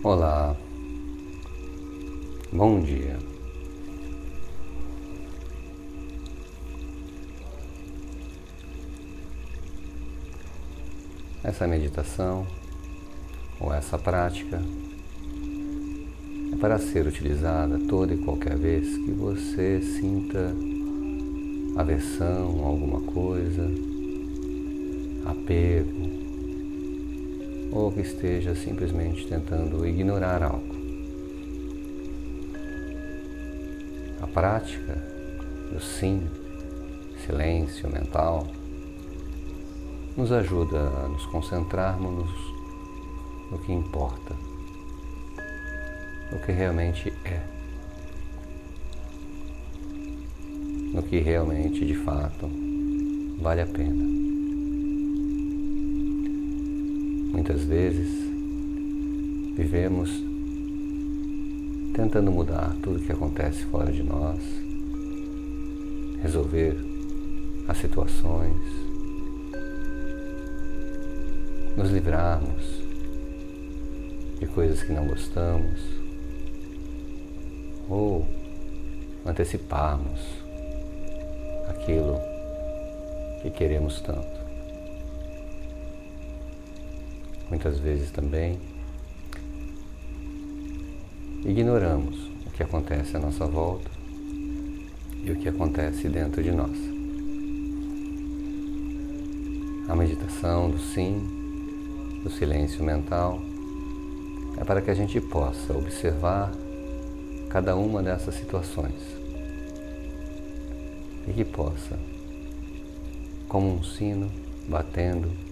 Olá, bom dia. Essa meditação ou essa prática é para ser utilizada toda e qualquer vez que você sinta aversão a alguma coisa, apego, ou que esteja simplesmente tentando ignorar algo. A prática do sim, silêncio mental, nos ajuda a nos concentrarmos no que importa, no que realmente é, no que realmente de fato vale a pena. Muitas vezes vivemos tentando mudar tudo que acontece fora de nós, resolver as situações, nos livrarmos de coisas que não gostamos ou anteciparmos aquilo que queremos tanto. Muitas vezes também ignoramos o que acontece à nossa volta e o que acontece dentro de nós. A meditação do sim, do silêncio mental, é para que a gente possa observar cada uma dessas situações e que possa, como um sino batendo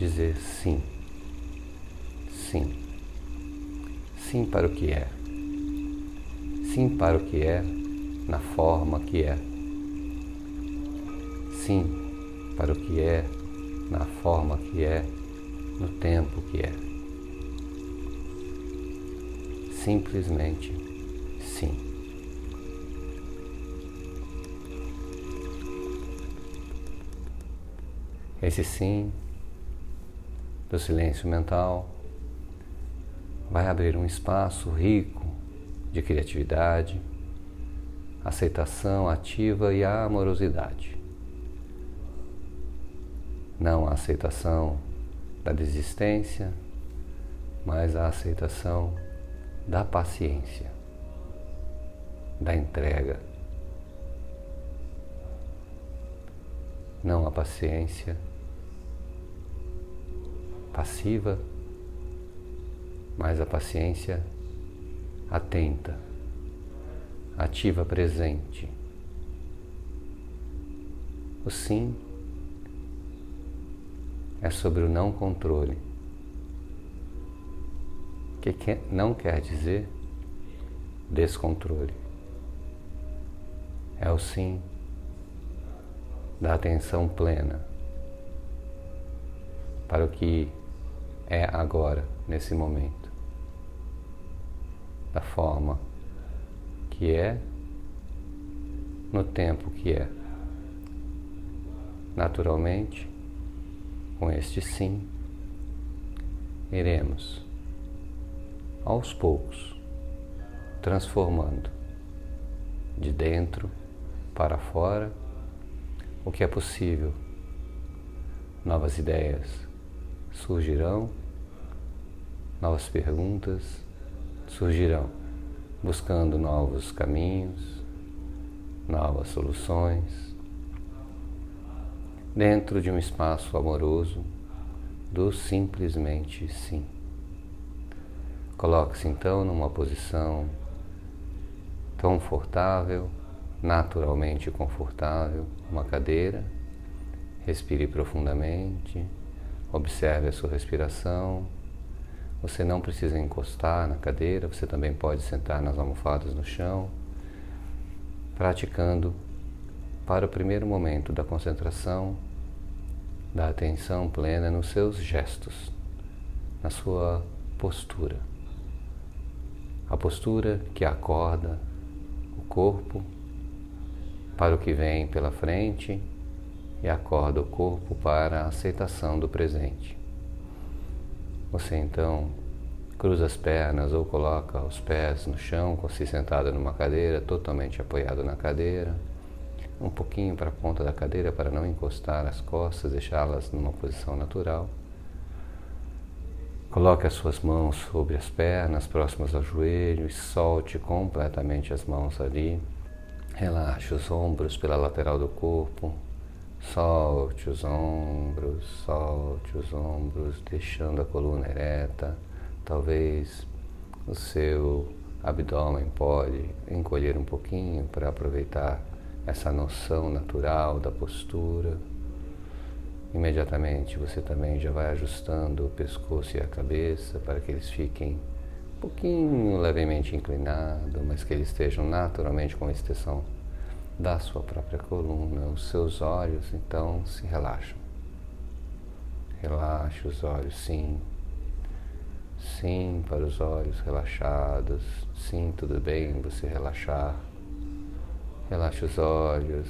dizer sim. Sim. Sim para o que é. Sim para o que é, na forma que é. Sim para o que é, na forma que é, no tempo que é. Simplesmente sim. Esse sim do silêncio mental, vai abrir um espaço rico de criatividade, aceitação ativa e amorosidade. Não a aceitação da desistência, mas a aceitação da paciência, da entrega. Não a paciência passiva, mas a paciência atenta, ativa presente. O sim é sobre o não controle, que não quer dizer descontrole. É o sim da atenção plena para o que é agora, nesse momento, da forma que é, no tempo que é. Naturalmente, com este sim, iremos, aos poucos, transformando de dentro para fora o que é possível. Novas ideias surgirão novas perguntas surgirão, buscando novos caminhos, novas soluções, dentro de um espaço amoroso do simplesmente sim. Coloque-se então numa posição confortável, naturalmente confortável, uma cadeira. Respire profundamente, observe a sua respiração você não precisa encostar na cadeira, você também pode sentar nas almofadas no chão, praticando para o primeiro momento da concentração, da atenção plena nos seus gestos, na sua postura. A postura que acorda o corpo para o que vem pela frente e acorda o corpo para a aceitação do presente. Você então Cruza as pernas ou coloca os pés no chão, se sentado numa cadeira, totalmente apoiado na cadeira. Um pouquinho para a ponta da cadeira para não encostar as costas, deixá-las numa posição natural. Coloque as suas mãos sobre as pernas, próximas ao joelho, e solte completamente as mãos ali. Relaxe os ombros pela lateral do corpo. Solte os ombros, solte os ombros, deixando a coluna ereta. Talvez o seu abdômen pode encolher um pouquinho para aproveitar essa noção natural da postura. Imediatamente você também já vai ajustando o pescoço e a cabeça para que eles fiquem um pouquinho levemente inclinados, mas que eles estejam naturalmente com extensão da sua própria coluna. Os seus olhos então se relaxam. Relaxe os olhos, sim. Sim, para os olhos relaxados. Sim, tudo bem você relaxar. Relaxe os olhos.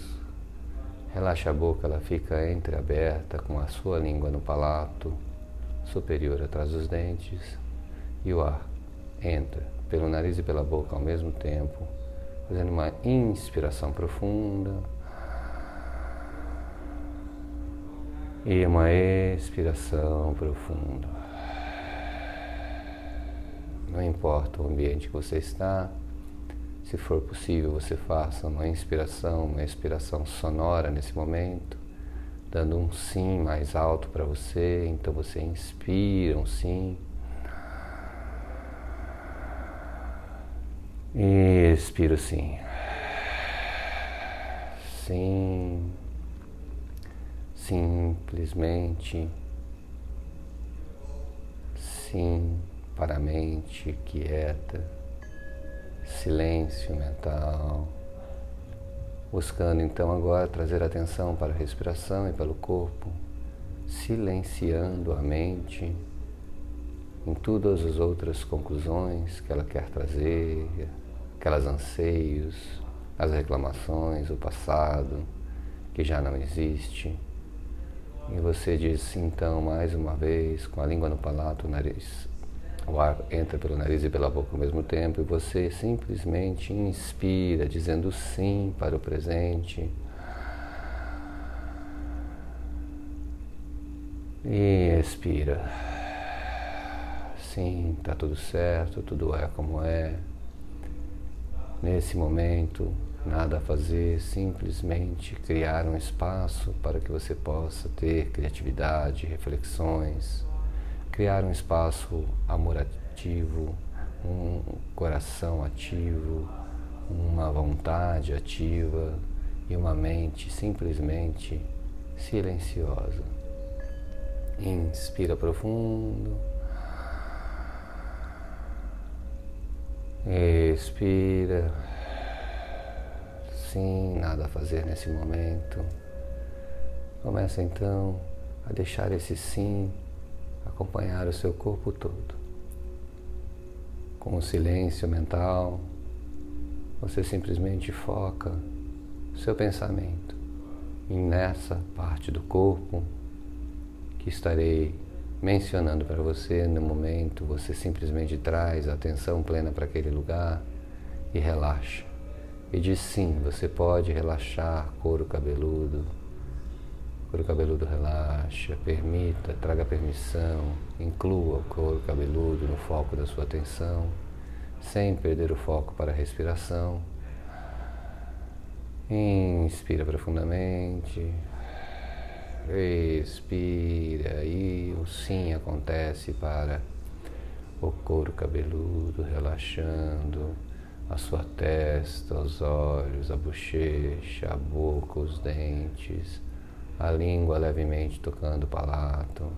Relaxe a boca, ela fica entreaberta com a sua língua no palato superior atrás dos dentes. E o ar entra pelo nariz e pela boca ao mesmo tempo, fazendo uma inspiração profunda. E uma expiração profunda. Não importa o ambiente que você está, se for possível, você faça uma inspiração, uma expiração sonora nesse momento, dando um sim mais alto para você. Então você inspira um sim. E expira sim. Sim. Simplesmente. Sim para a mente quieta, silêncio mental, buscando então agora trazer atenção para a respiração e pelo corpo, silenciando a mente em todas as outras conclusões que ela quer trazer, aquelas anseios, as reclamações, o passado que já não existe. E você diz então mais uma vez, com a língua no palato, o nariz o ar entra pelo nariz e pela boca ao mesmo tempo e você simplesmente inspira, dizendo sim para o presente. E expira. Sim, está tudo certo, tudo é como é. Nesse momento, nada a fazer, simplesmente criar um espaço para que você possa ter criatividade, reflexões criar um espaço amorativo, um coração ativo, uma vontade ativa e uma mente simplesmente silenciosa. Inspira profundo. Expira. Sim, nada a fazer nesse momento. Começa então a deixar esse sim acompanhar o seu corpo todo. Com o silêncio mental, você simplesmente foca seu pensamento nessa parte do corpo que estarei mencionando para você no momento, você simplesmente traz a atenção plena para aquele lugar e relaxa. E diz sim, você pode relaxar couro cabeludo, couro cabeludo relaxa, permita, traga permissão, inclua o couro cabeludo no foco da sua atenção, sem perder o foco para a respiração. Inspira profundamente, expira e o sim acontece para o couro cabeludo relaxando, a sua testa, os olhos, a bochecha, a boca, os dentes a língua levemente tocando o palato.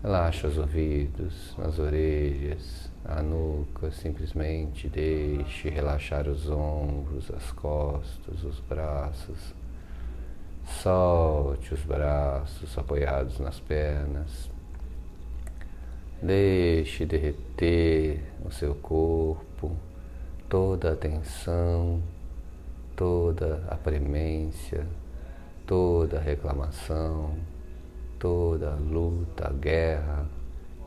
Relaxa os ouvidos, as orelhas, a nuca, simplesmente deixe relaxar os ombros, as costas, os braços. Solte os braços apoiados nas pernas. Deixe derreter o seu corpo, toda a tensão, toda a premência toda reclamação, toda luta, guerra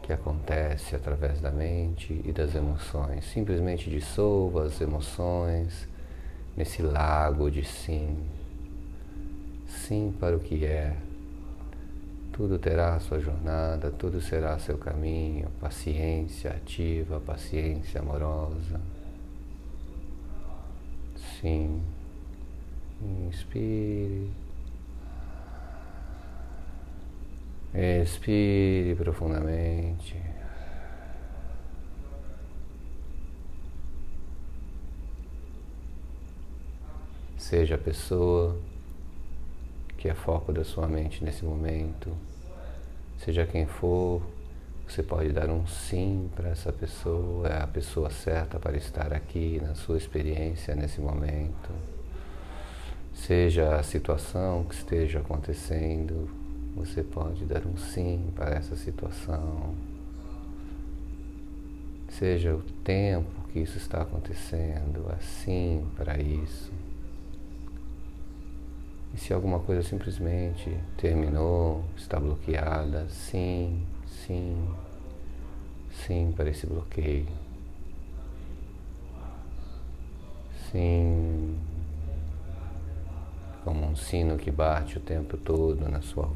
que acontece através da mente e das emoções. Simplesmente dissolva as emoções nesse lago de sim. Sim para o que é. Tudo terá sua jornada, tudo será seu caminho. Paciência ativa, paciência amorosa. Sim. Inspire. Expire profundamente. Seja a pessoa que é foco da sua mente nesse momento, seja quem for, você pode dar um sim para essa pessoa, é a pessoa certa para estar aqui na sua experiência nesse momento. Seja a situação que esteja acontecendo, você pode dar um sim para essa situação. Seja o tempo que isso está acontecendo, assim para isso. E se alguma coisa simplesmente terminou, está bloqueada, sim, sim, sim para esse bloqueio. Sim, como um sino que bate o tempo todo na sua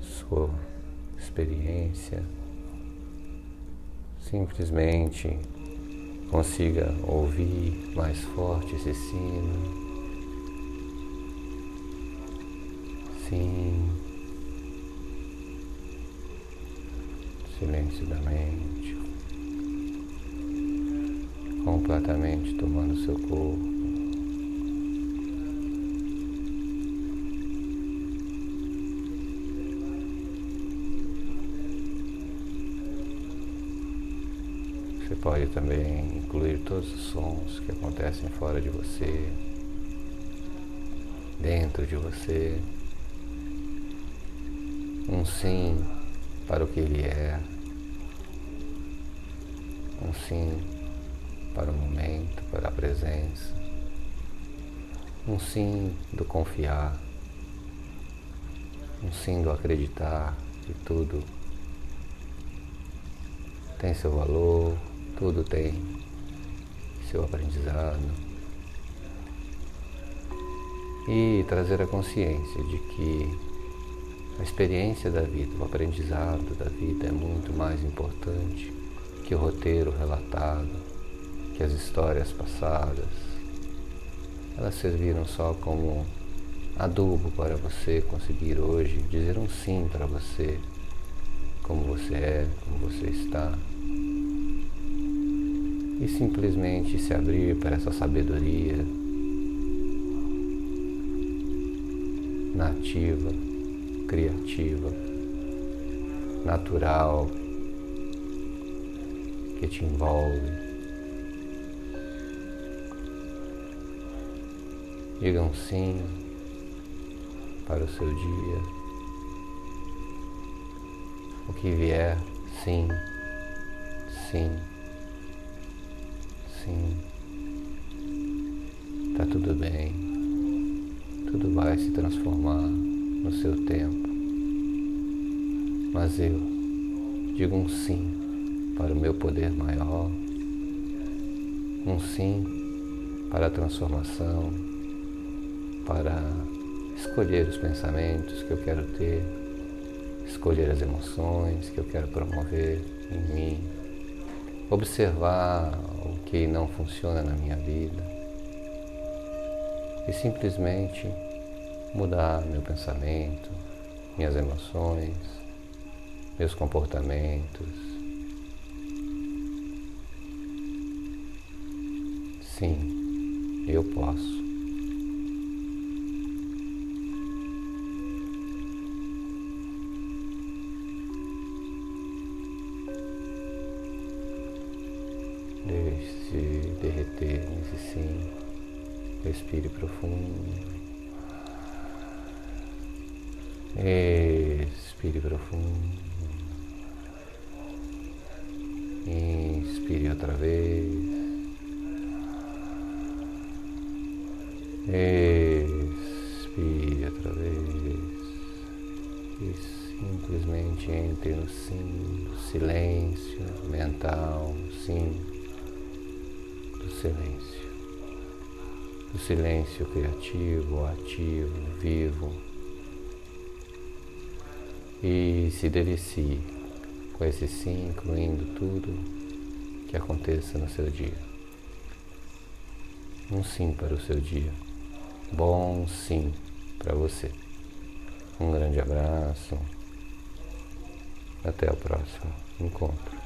sua experiência, simplesmente consiga ouvir mais forte esse sino. Sim, silêncio da mente, completamente tomando seu corpo. Você pode também incluir todos os sons que acontecem fora de você, dentro de você. Um sim para o que ele é, um sim para o momento, para a presença, um sim do confiar, um sim do acreditar que tudo tem seu valor, tudo tem seu aprendizado. E trazer a consciência de que a experiência da vida, o aprendizado da vida é muito mais importante que o roteiro relatado, que as histórias passadas. Elas serviram só como adubo para você conseguir hoje dizer um sim para você, como você é, como você está e simplesmente se abrir para essa sabedoria nativa, criativa, natural, que te envolve. Diga um sim para o seu dia. O que vier, sim, sim. Sim, tá tudo bem, tudo vai se transformar no seu tempo. Mas eu digo um sim para o meu poder maior, um sim para a transformação, para escolher os pensamentos que eu quero ter, escolher as emoções que eu quero promover em mim, observar que não funciona na minha vida e simplesmente mudar meu pensamento, minhas emoções, meus comportamentos. Sim, eu posso. Deixe-se derreter nesse sim. Respire profundo. Expire profundo. Inspire outra vez. Expire outra vez. E simplesmente mente entre no sim silêncio mental, sim do silêncio. Do silêncio criativo, ativo, vivo. E se delicie com esse sim, incluindo tudo que aconteça no seu dia. Um sim para o seu dia. Bom sim para você. Um grande abraço. Até o próximo encontro.